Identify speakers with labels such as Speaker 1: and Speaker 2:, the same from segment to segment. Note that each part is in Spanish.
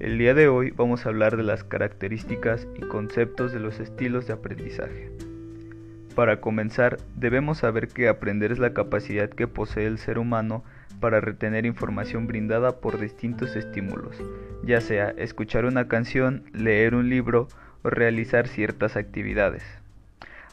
Speaker 1: día de hoy vamos a hablar de las características y conceptos de los estilos de aprendizaje. Para comenzar, debemos saber que aprender es la capacidad que posee el ser humano para retener información brindada por distintos estímulos, ya sea escuchar una canción, leer un libro o realizar ciertas actividades.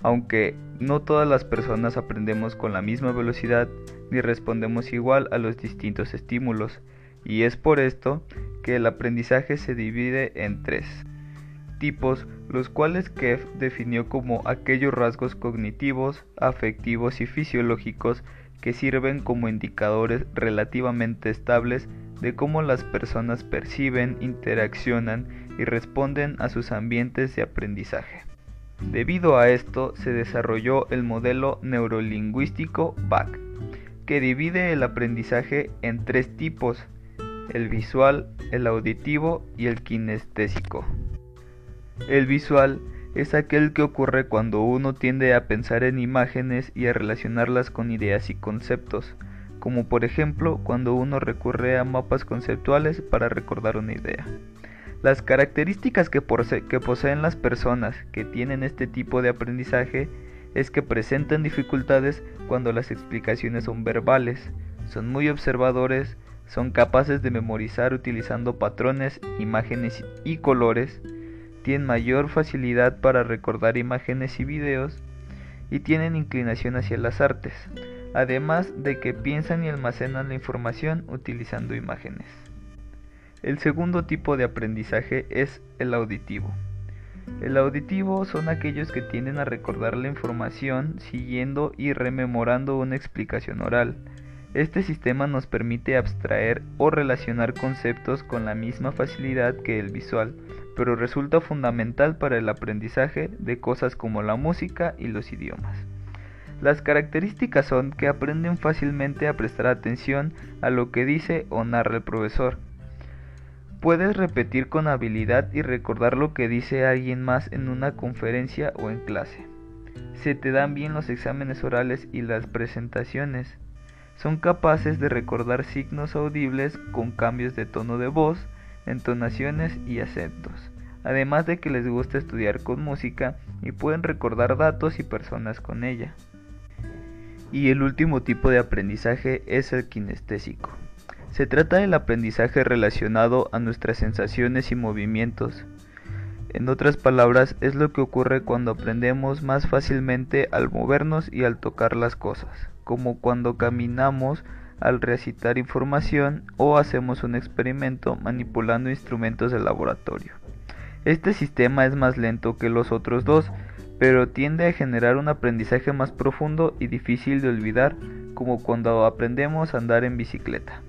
Speaker 1: Aunque no todas las personas aprendemos con la misma velocidad ni respondemos igual a los distintos estímulos, y es por esto que el aprendizaje se divide en tres tipos, los cuales Kev definió como aquellos rasgos cognitivos, afectivos y fisiológicos que sirven como indicadores relativamente estables de cómo las personas perciben, interaccionan y responden a sus ambientes de aprendizaje. Debido a esto se desarrolló el modelo neurolingüístico BAC, que divide el aprendizaje en tres tipos, el visual, el auditivo y el kinestésico. El visual es aquel que ocurre cuando uno tiende a pensar en imágenes y a relacionarlas con ideas y conceptos, como por ejemplo cuando uno recurre a mapas conceptuales para recordar una idea. Las características que, poseen las personas que tienen este tipo de aprendizaje es que presentan dificultades cuando las explicaciones son verbales, son muy observadores, son capaces de memorizar utilizando patrones, imágenes y colores, tienen mayor facilidad para recordar imágenes y videos y tienen inclinación hacia las artes, además de que piensan y almacenan la información utilizando imágenes. El segundo tipo de aprendizaje es el auditivo. El auditivo son aquellos que tienden a recordar la información siguiendo y rememorando una explicación oral, este sistema nos permite abstraer o relacionar conceptos con la misma facilidad que el visual, pero resulta fundamental para el aprendizaje de cosas como la música y los idiomas. Las características son que aprenden fácilmente a prestar atención a lo que dice o narra el profesor. Puedes repetir con habilidad y recordar lo que dice alguien más en una conferencia o en clase. Se te dan bien los exámenes orales y las presentaciones son capaces de recordar signos audibles con cambios de tono de voz, entonaciones y acentos, además de que les gusta estudiar con música y pueden recordar datos y personas con ella. Y el último tipo de aprendizaje es el kinestésico. Se trata del aprendizaje relacionado a nuestras sensaciones y movimientos. En otras palabras, es lo que ocurre cuando aprendemos más fácilmente al movernos y al tocar las cosas como cuando caminamos al recitar información o hacemos un experimento manipulando instrumentos de laboratorio. Este sistema es más lento que los otros dos, pero tiende a generar un aprendizaje más profundo y difícil de olvidar, como cuando aprendemos a andar en bicicleta.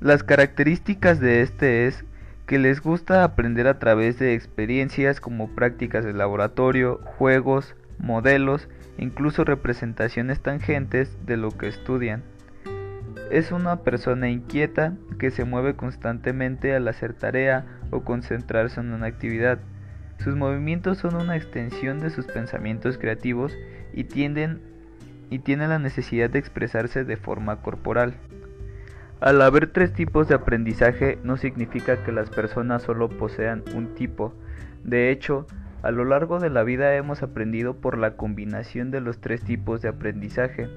Speaker 1: Las características de este es que les gusta aprender a través de experiencias como prácticas de laboratorio, juegos, modelos incluso representaciones tangentes de lo que estudian. Es una persona inquieta que se mueve constantemente al hacer tarea o concentrarse en una actividad. Sus movimientos son una extensión de sus pensamientos creativos y tienden y tienen la necesidad de expresarse de forma corporal. Al haber tres tipos de aprendizaje no significa que las personas solo posean un tipo. De hecho, a lo largo de la vida hemos aprendido por la combinación de los tres tipos de aprendizaje,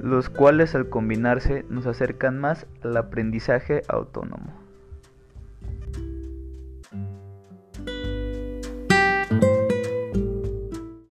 Speaker 1: los cuales al combinarse nos acercan más al aprendizaje autónomo.